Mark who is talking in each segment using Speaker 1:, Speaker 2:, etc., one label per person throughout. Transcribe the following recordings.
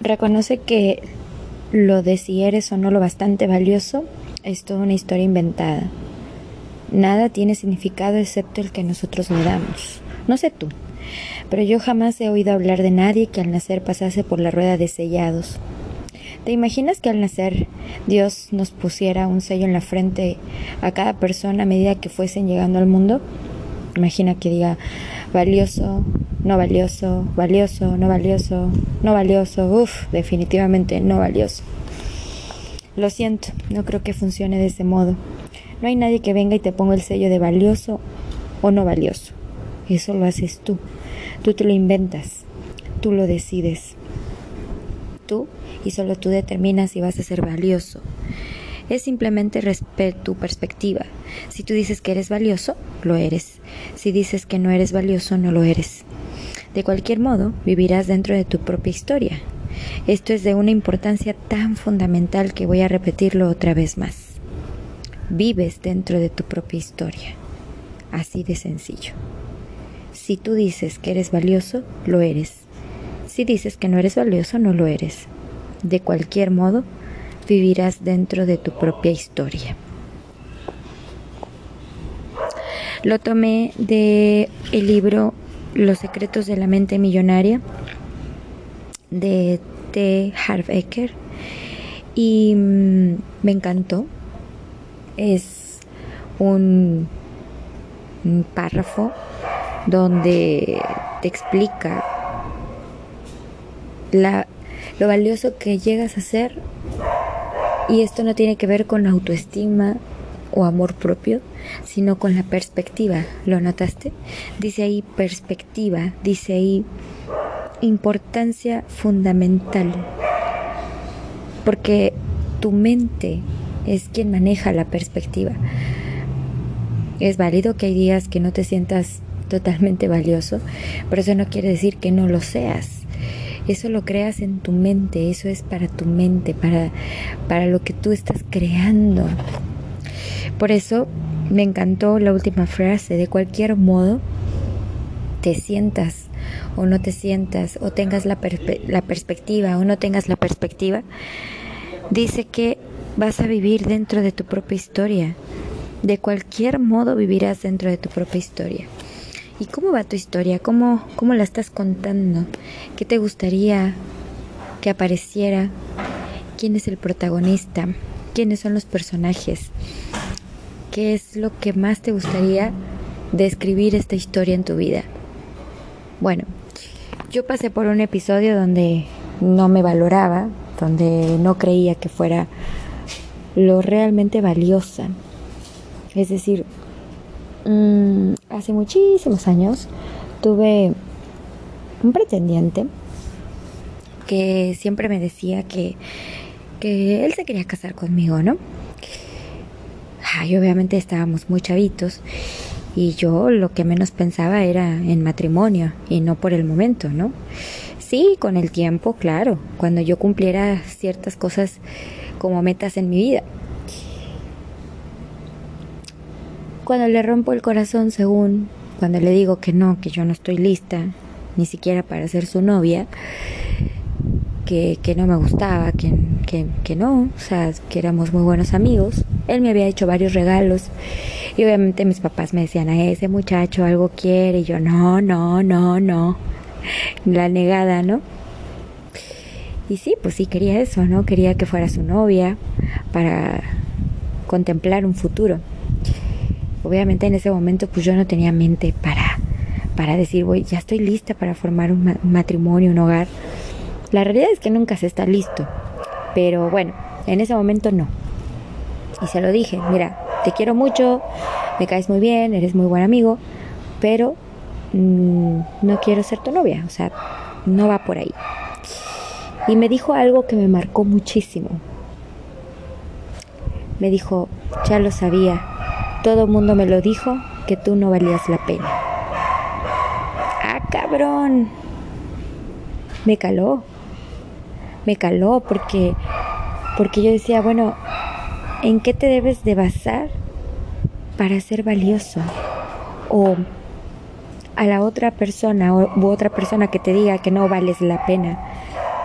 Speaker 1: reconoce que lo de si eres o no lo bastante valioso es toda una historia inventada. Nada tiene significado excepto el que nosotros le damos. No sé tú, pero yo jamás he oído hablar de nadie que al nacer pasase por la rueda de sellados. ¿Te imaginas que al nacer Dios nos pusiera un sello en la frente a cada persona a medida que fuesen llegando al mundo? Imagina que diga valioso, no valioso, valioso, no valioso, no valioso, uff, definitivamente no valioso. Lo siento, no creo que funcione de ese modo. No hay nadie que venga y te ponga el sello de valioso o no valioso. Eso lo haces tú. Tú te lo inventas. Tú lo decides. Tú y solo tú determinas si vas a ser valioso. Es simplemente tu perspectiva. Si tú dices que eres valioso, lo eres. Si dices que no eres valioso, no lo eres. De cualquier modo, vivirás dentro de tu propia historia. Esto es de una importancia tan fundamental que voy a repetirlo otra vez más. Vives dentro de tu propia historia. Así de sencillo. Si tú dices que eres valioso, lo eres. Si dices que no eres valioso, no lo eres. De cualquier modo, vivirás dentro de tu propia historia. Lo tomé de el libro Los secretos de la mente millonaria de T. Harv Eker y mm, me encantó. Es un, párrafo donde te explica la lo valioso que llegas a ser. Y esto no tiene que ver con autoestima o amor propio, sino con la perspectiva. ¿Lo notaste? Dice ahí perspectiva, dice ahí importancia fundamental. Porque tu mente es quien maneja la perspectiva. Es válido que hay días que no te sientas totalmente valioso, pero eso no quiere decir que no lo seas. Eso lo creas en tu mente, eso es para tu mente, para, para lo que tú estás creando. Por eso me encantó la última frase, de cualquier modo, te sientas o no te sientas, o tengas la, perspectiva o no tengas la perspectiva, dice que vas a vivir dentro de tu propia historia. De cualquier modo vivirás dentro de tu propia historia. ¿Y cómo va tu historia? ¿Cómo, ¿Cómo la estás contando? ¿Qué te gustaría que apareciera? ¿Quién es el protagonista? ¿Quiénes son los personajes? ¿Qué es lo que más te gustaría describir esta historia en tu vida? Bueno, yo pasé por un episodio donde no me valoraba, donde no creía que fuera lo realmente valiosa. Es decir, Mm, hace muchísimos años tuve un pretendiente que siempre me decía que, que él se quería casar conmigo, ¿no? Ay, obviamente estábamos muy chavitos y yo lo que menos pensaba era en matrimonio y no por el momento, ¿no? Sí, con el tiempo, claro, cuando yo cumpliera ciertas cosas como metas en mi vida. Cuando le rompo el corazón, según cuando le digo que no, que yo no estoy lista, ni siquiera para ser su novia, que, no me gustaba, que, que, que, no, o sea, que éramos muy buenos amigos. Él me había hecho varios regalos y obviamente mis papás me decían, a ese muchacho algo quiere y yo, no, no, no, no, la negada, ¿no? Y sí, pues sí, quería eso, ¿no? Quería que fuera su novia para contemplar un futuro. Obviamente en ese momento pues yo no tenía mente para, para decir, voy, ya estoy lista para formar un, matrimonio, un hogar. La realidad es que nunca se está listo. Pero bueno, en ese momento no. Y se lo dije, mira, te quiero mucho, me caes muy bien, eres muy buen amigo, pero mm, no quiero ser tu novia, o sea, no va por ahí. Y me dijo algo que me marcó muchísimo. Me dijo, ya lo sabía, todo el mundo me lo dijo que tú no valías la pena. Ah, cabrón. Me caló. Me caló porque porque yo decía, bueno, ¿en qué te debes de basar para ser valioso? O a la otra persona u otra persona que te diga que no vales la pena.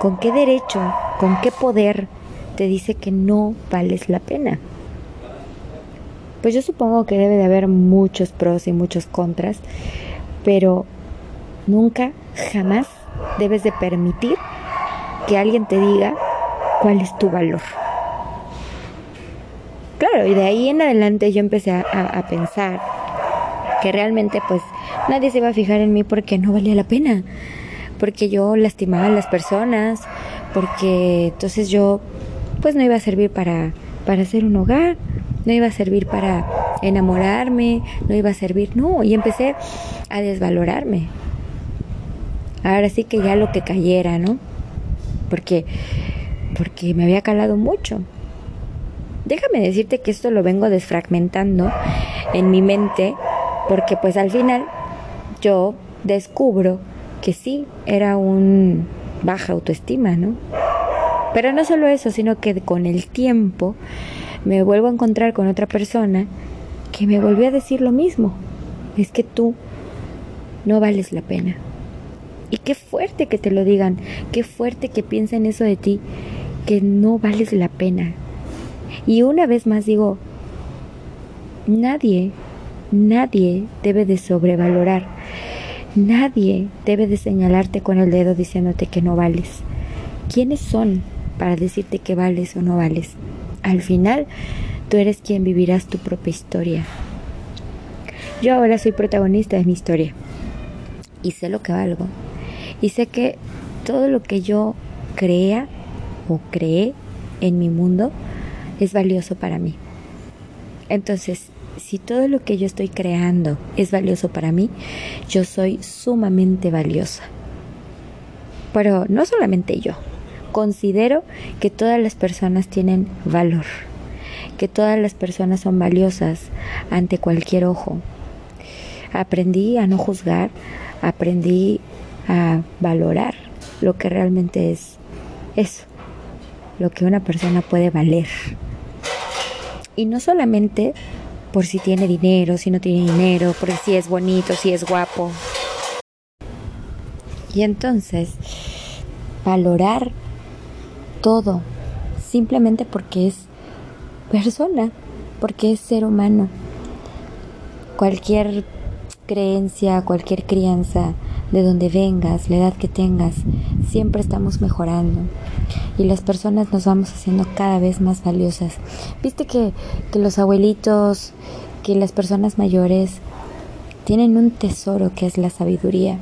Speaker 1: ¿Con qué derecho, con qué poder te dice que no vales la pena? Pues yo supongo que debe de haber muchos pros y muchos contras, pero nunca, jamás debes de permitir que alguien te diga cuál es tu valor. Claro, y de ahí en adelante yo empecé a, pensar que realmente pues nadie se iba a fijar en mí porque no valía la pena, porque yo lastimaba a las personas, porque entonces yo pues no iba a servir para, para hacer un hogar, no iba a servir para enamorarme, no iba a servir, no, y empecé a desvalorarme. Ahora sí que ya lo que cayera, ¿no? Porque porque me había calado mucho. Déjame decirte que esto lo vengo desfragmentando en mi mente porque pues al final yo descubro que sí era un baja autoestima, ¿no? Pero no solo eso, sino que con el tiempo me vuelvo a encontrar con otra persona que me volvió a decir lo mismo. Es que tú no vales la pena. Y qué fuerte que te lo digan, qué fuerte que piensen eso de ti, que no vales la pena. Y una vez más digo, nadie, nadie debe de sobrevalorar, nadie debe de señalarte con el dedo diciéndote que no vales. ¿Quiénes son para decirte que vales o no vales? Al final, tú eres quien vivirás tu propia historia. Yo ahora soy protagonista de mi historia y sé lo que valgo. Y sé que todo lo que yo crea o cree en mi mundo es valioso para mí. Entonces, si todo lo que yo estoy creando es valioso para mí, yo soy sumamente valiosa. Pero no solamente yo, considero que todas las personas tienen valor, que todas las personas son valiosas ante cualquier ojo. Aprendí a no juzgar, aprendí a valorar lo que realmente es eso, lo que una persona puede valer. Y no solamente por si tiene dinero, si no tiene dinero, por si es bonito, si es guapo. Y entonces, valorar todo, simplemente porque es persona, porque es ser humano. Cualquier creencia, cualquier crianza, de donde vengas, la edad que tengas, siempre estamos mejorando y las personas nos vamos haciendo cada vez más valiosas. Viste que, que los abuelitos, que las personas mayores tienen un tesoro que es la sabiduría.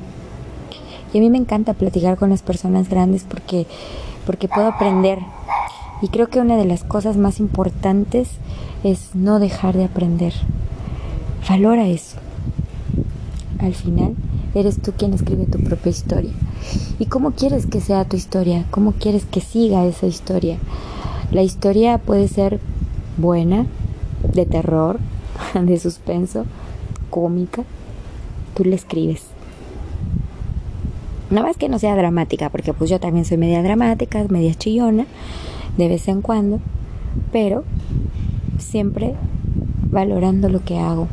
Speaker 1: Y a mí me encanta platicar con las personas grandes porque, porque puedo aprender. Y creo que una de las cosas más importantes es no dejar de aprender. Valora eso. Al final, Eres tú quien escribe tu propia historia. ¿Y cómo quieres que sea tu historia? ¿Cómo quieres que siga esa historia? La historia puede ser buena, de terror, de suspenso, cómica. Tú la escribes. No más que no sea dramática, porque pues yo también soy media dramática, media chillona, de vez en cuando, pero siempre valorando lo que hago,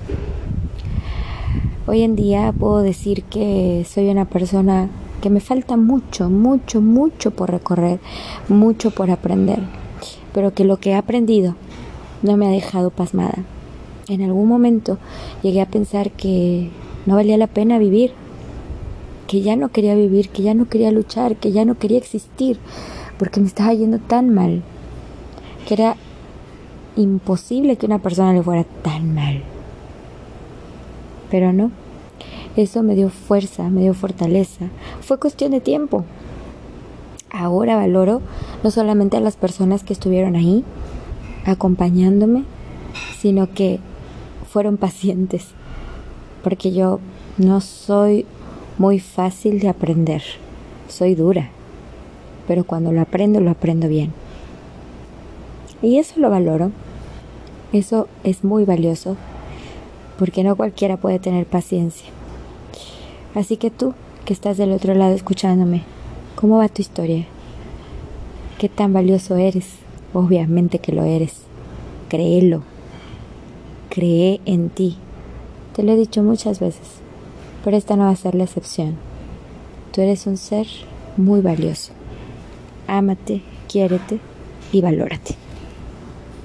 Speaker 1: Hoy en día puedo decir que soy una persona que me falta mucho, mucho, mucho por recorrer, mucho por aprender, pero que lo que he aprendido no me ha dejado pasmada. En algún momento llegué a pensar que no valía la pena vivir, que ya no quería vivir, que ya no quería luchar, que ya no quería existir, porque me estaba yendo tan mal, que era imposible que una persona le fuera tan mal pero no. Eso me dio fuerza, me dio fortaleza. Fue cuestión de tiempo. Ahora valoro no solamente a las personas que estuvieron ahí, acompañándome, sino que fueron pacientes, porque yo no soy muy fácil de aprender, soy dura, pero cuando lo aprendo, lo aprendo bien. Y eso lo valoro, eso es muy valioso porque no cualquiera puede tener paciencia. Así que tú, que estás del otro lado escuchándome, ¿cómo va tu historia? ¿Qué tan valioso eres? Obviamente que lo eres. Créelo. Cree en ti. Te lo he dicho muchas veces, pero esta no va a ser la excepción. Tú eres un ser muy valioso. ámate, quiérete y valórate.